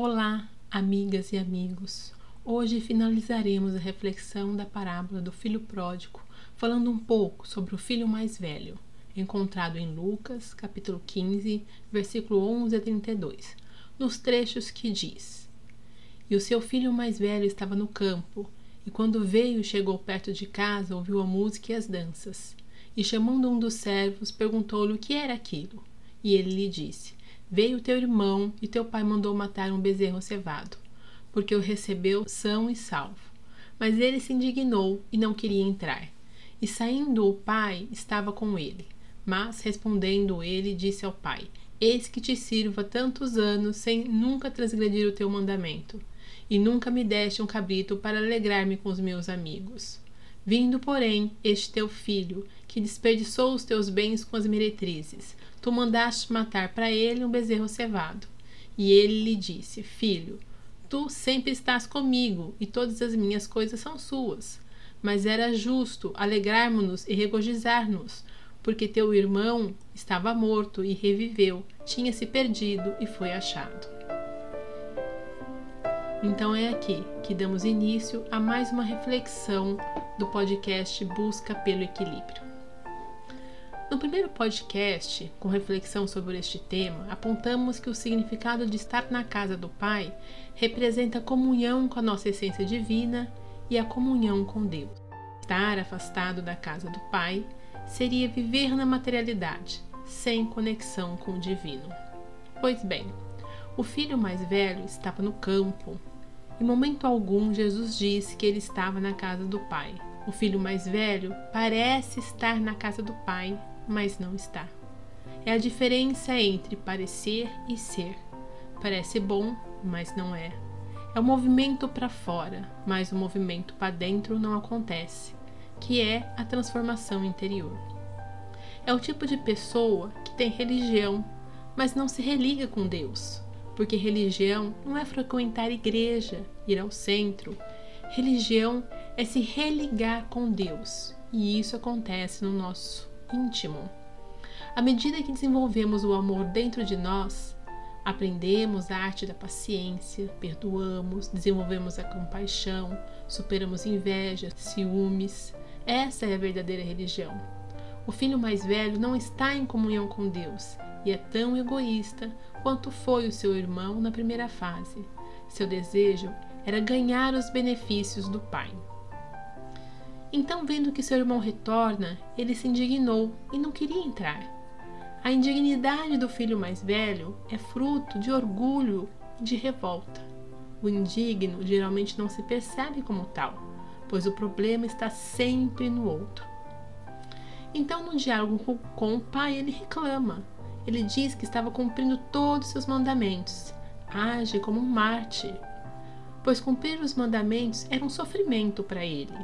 Olá, amigas e amigos. Hoje finalizaremos a reflexão da parábola do filho pródigo, falando um pouco sobre o filho mais velho, encontrado em Lucas, capítulo 15, versículo 11 a 32, nos trechos que diz: E o seu filho mais velho estava no campo, e quando veio e chegou perto de casa, ouviu a música e as danças. E chamando um dos servos, perguntou-lhe o que era aquilo. E ele lhe disse: Veio teu irmão e teu pai mandou matar um bezerro cevado, porque o recebeu são e salvo. Mas ele se indignou e não queria entrar. E saindo o pai estava com ele. Mas respondendo ele, disse ao pai: Eis que te sirvo há tantos anos sem nunca transgredir o teu mandamento, e nunca me deste um cabrito para alegrar-me com os meus amigos. Vindo, porém, este teu filho, que desperdiçou os teus bens com as meretrizes, tu mandaste matar para ele um bezerro cevado. E ele lhe disse: Filho, tu sempre estás comigo e todas as minhas coisas são suas. Mas era justo alegrarmos-nos e regozijar-nos, porque teu irmão estava morto e reviveu, tinha se perdido e foi achado. Então é aqui que damos início a mais uma reflexão do podcast Busca pelo Equilíbrio. No primeiro podcast, com reflexão sobre este tema, apontamos que o significado de estar na casa do Pai representa comunhão com a nossa essência divina e a comunhão com Deus. Estar afastado da casa do Pai seria viver na materialidade, sem conexão com o divino. Pois bem, o filho mais velho estava no campo. Em momento algum, Jesus disse que ele estava na casa do Pai. O filho mais velho parece estar na casa do Pai, mas não está. É a diferença entre parecer e ser. Parece bom, mas não é. É o movimento para fora, mas o movimento para dentro não acontece, que é a transformação interior. É o tipo de pessoa que tem religião, mas não se religa com Deus, porque religião não é frequentar igreja, ir ao centro. Religião é se religar com Deus, e isso acontece no nosso íntimo. À medida que desenvolvemos o amor dentro de nós, aprendemos a arte da paciência, perdoamos, desenvolvemos a compaixão, superamos inveja, ciúmes. Essa é a verdadeira religião. O filho mais velho não está em comunhão com Deus e é tão egoísta quanto foi o seu irmão na primeira fase. Seu desejo era ganhar os benefícios do pai. Então, vendo que seu irmão retorna, ele se indignou e não queria entrar. A indignidade do filho mais velho é fruto de orgulho e de revolta. O indigno geralmente não se percebe como tal, pois o problema está sempre no outro. Então, no diálogo com o pai, ele reclama. Ele diz que estava cumprindo todos os seus mandamentos. Age como um mártir, pois cumprir os mandamentos era um sofrimento para ele.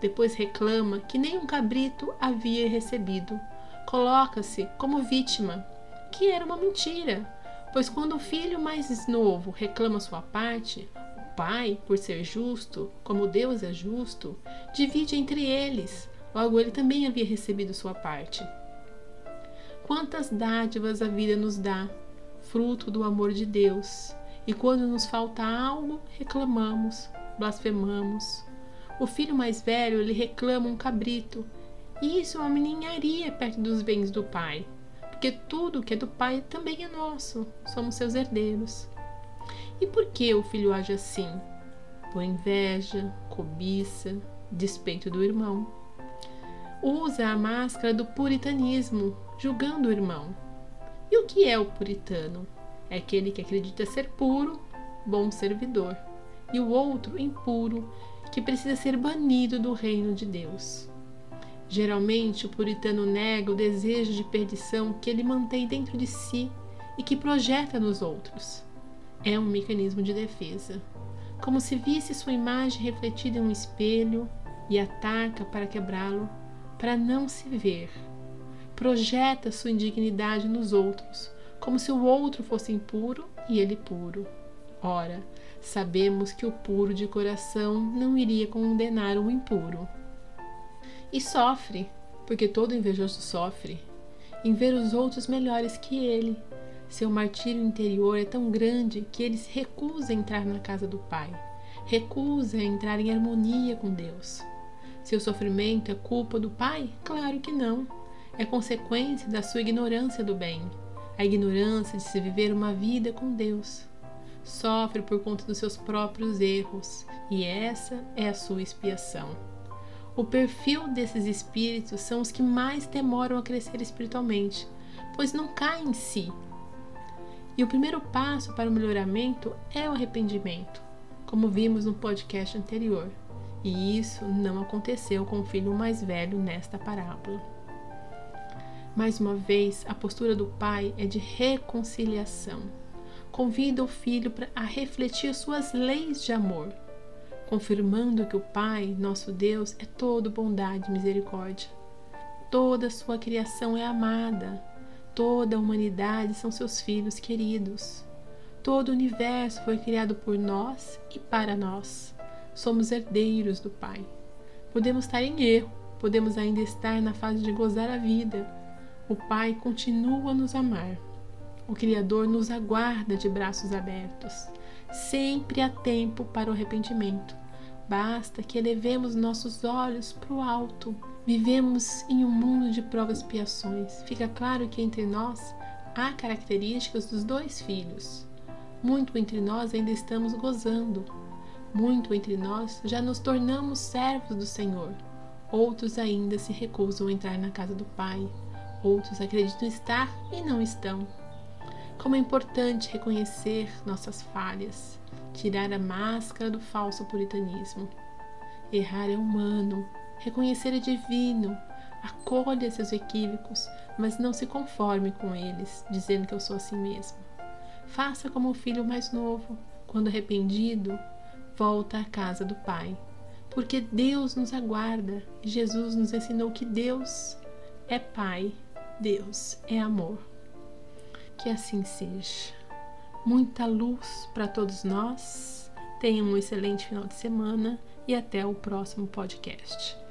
Depois reclama que nem um cabrito havia recebido. Coloca-se como vítima, que era uma mentira, pois quando o filho mais novo reclama sua parte, o pai, por ser justo, como Deus é justo, divide entre eles. Logo, ele também havia recebido sua parte. Quantas dádivas a vida nos dá, fruto do amor de Deus, e quando nos falta algo, reclamamos, blasfemamos, o filho mais velho lhe reclama um cabrito. E isso é uma ninharia perto dos bens do pai, porque tudo que é do pai também é nosso, somos seus herdeiros. E por que o filho age assim? Por inveja, cobiça, despeito do irmão. Usa a máscara do puritanismo, julgando o irmão. E o que é o puritano? É aquele que acredita ser puro, bom servidor, e o outro impuro, que precisa ser banido do reino de Deus. Geralmente, o puritano nega o desejo de perdição que ele mantém dentro de si e que projeta nos outros. É um mecanismo de defesa, como se visse sua imagem refletida em um espelho e ataca para quebrá-lo, para não se ver. Projeta sua indignidade nos outros, como se o outro fosse impuro e ele puro. Ora, sabemos que o puro de coração não iria condenar o impuro. E sofre, porque todo invejoso sofre, em ver os outros melhores que ele, Seu martírio interior é tão grande que ele se recusa a entrar na casa do Pai, recusa a entrar em harmonia com Deus. Seu sofrimento é culpa do Pai? Claro que não. É consequência da sua ignorância do bem, a ignorância de se viver uma vida com Deus. Sofre por conta dos seus próprios erros, e essa é a sua expiação. O perfil desses espíritos são os que mais demoram a crescer espiritualmente, pois não caem em si. E o primeiro passo para o melhoramento é o arrependimento, como vimos no podcast anterior. E isso não aconteceu com o filho mais velho nesta parábola. Mais uma vez, a postura do pai é de reconciliação. Convida o filho a refletir suas leis de amor confirmando que o Pai, nosso Deus, é todo bondade e misericórdia. Toda sua criação é amada, toda a humanidade são seus filhos queridos. Todo o universo foi criado por nós e para nós. Somos herdeiros do Pai. Podemos estar em erro, podemos ainda estar na fase de gozar a vida. O Pai continua a nos amar. O Criador nos aguarda de braços abertos. Sempre há tempo para o arrependimento. Basta que elevemos nossos olhos para o alto. Vivemos em um mundo de provas e expiações. Fica claro que entre nós há características dos dois filhos. Muito entre nós ainda estamos gozando. Muito entre nós já nos tornamos servos do Senhor. Outros ainda se recusam a entrar na casa do Pai. Outros acreditam estar e não estão. Como é importante reconhecer nossas falhas, tirar a máscara do falso puritanismo. Errar é humano, reconhecer é divino. Acolha seus equívocos, mas não se conforme com eles, dizendo que eu sou assim mesmo. Faça como o filho mais novo, quando arrependido, volta à casa do Pai. Porque Deus nos aguarda e Jesus nos ensinou que Deus é Pai, Deus é amor. Que assim seja. Muita luz para todos nós. Tenham um excelente final de semana e até o próximo podcast.